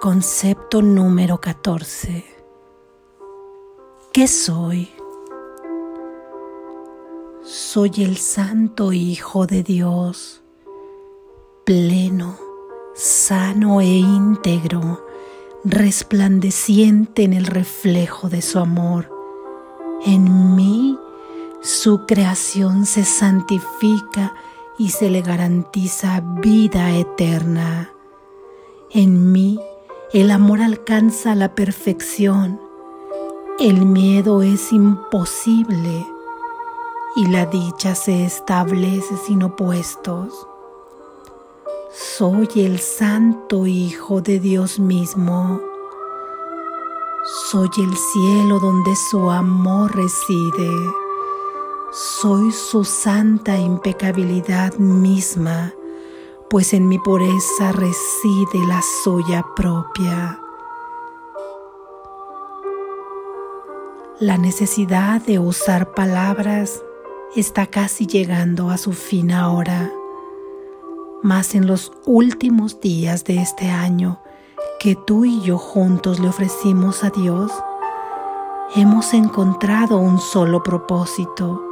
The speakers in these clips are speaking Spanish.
Concepto número 14. ¿Qué soy? Soy el Santo Hijo de Dios, pleno, sano e íntegro, resplandeciente en el reflejo de su amor. En mí su creación se santifica y se le garantiza vida eterna. En mí el amor alcanza la perfección, el miedo es imposible y la dicha se establece sin opuestos. Soy el santo Hijo de Dios mismo. Soy el cielo donde su amor reside. Soy su santa impecabilidad misma pues en mi pureza reside la suya propia. La necesidad de usar palabras está casi llegando a su fin ahora, más en los últimos días de este año que tú y yo juntos le ofrecimos a Dios, hemos encontrado un solo propósito,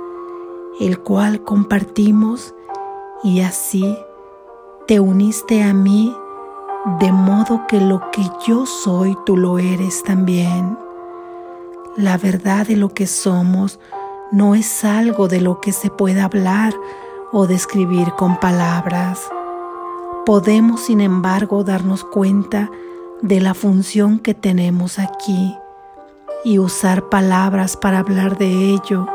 el cual compartimos y así te uniste a mí de modo que lo que yo soy tú lo eres también. La verdad de lo que somos no es algo de lo que se pueda hablar o describir con palabras. Podemos, sin embargo, darnos cuenta de la función que tenemos aquí y usar palabras para hablar de ello,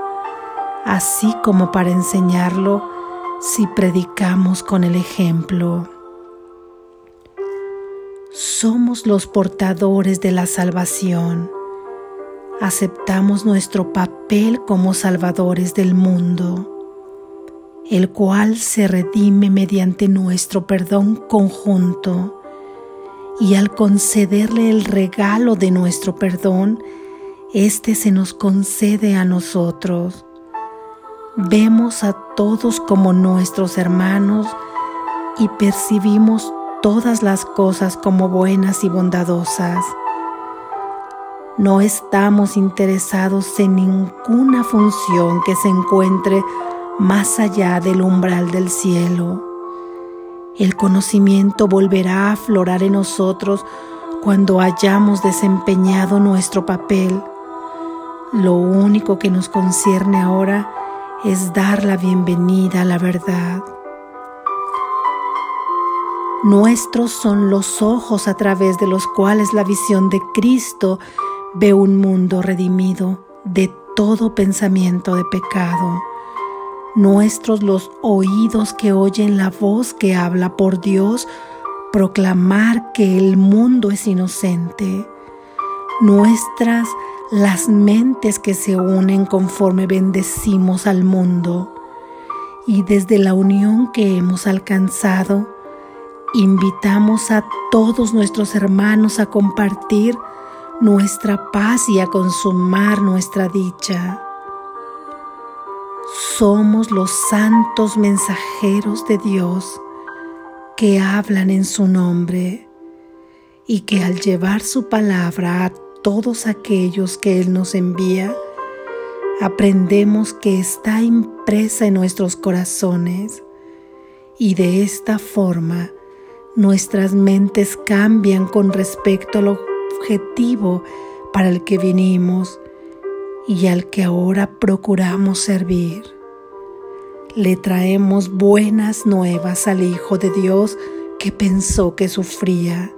así como para enseñarlo si predicamos con el ejemplo. Somos los portadores de la salvación. Aceptamos nuestro papel como salvadores del mundo, el cual se redime mediante nuestro perdón conjunto y al concederle el regalo de nuestro perdón, éste se nos concede a nosotros Vemos a todos como nuestros hermanos y percibimos todas las cosas como buenas y bondadosas. No estamos interesados en ninguna función que se encuentre más allá del umbral del cielo. El conocimiento volverá a aflorar en nosotros cuando hayamos desempeñado nuestro papel. Lo único que nos concierne ahora es dar la bienvenida a la verdad. Nuestros son los ojos a través de los cuales la visión de Cristo ve un mundo redimido de todo pensamiento de pecado. Nuestros los oídos que oyen la voz que habla por Dios proclamar que el mundo es inocente. Nuestras las mentes que se unen conforme bendecimos al mundo y desde la unión que hemos alcanzado, invitamos a todos nuestros hermanos a compartir nuestra paz y a consumar nuestra dicha. Somos los santos mensajeros de Dios que hablan en su nombre y que al llevar su palabra a todos aquellos que Él nos envía, aprendemos que está impresa en nuestros corazones y de esta forma nuestras mentes cambian con respecto al objetivo para el que vinimos y al que ahora procuramos servir. Le traemos buenas nuevas al Hijo de Dios que pensó que sufría.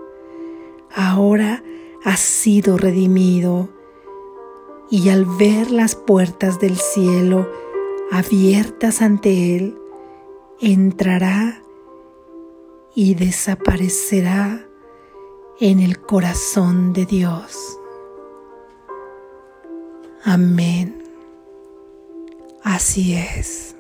Ahora ha sido redimido y al ver las puertas del cielo abiertas ante Él, entrará y desaparecerá en el corazón de Dios. Amén. Así es.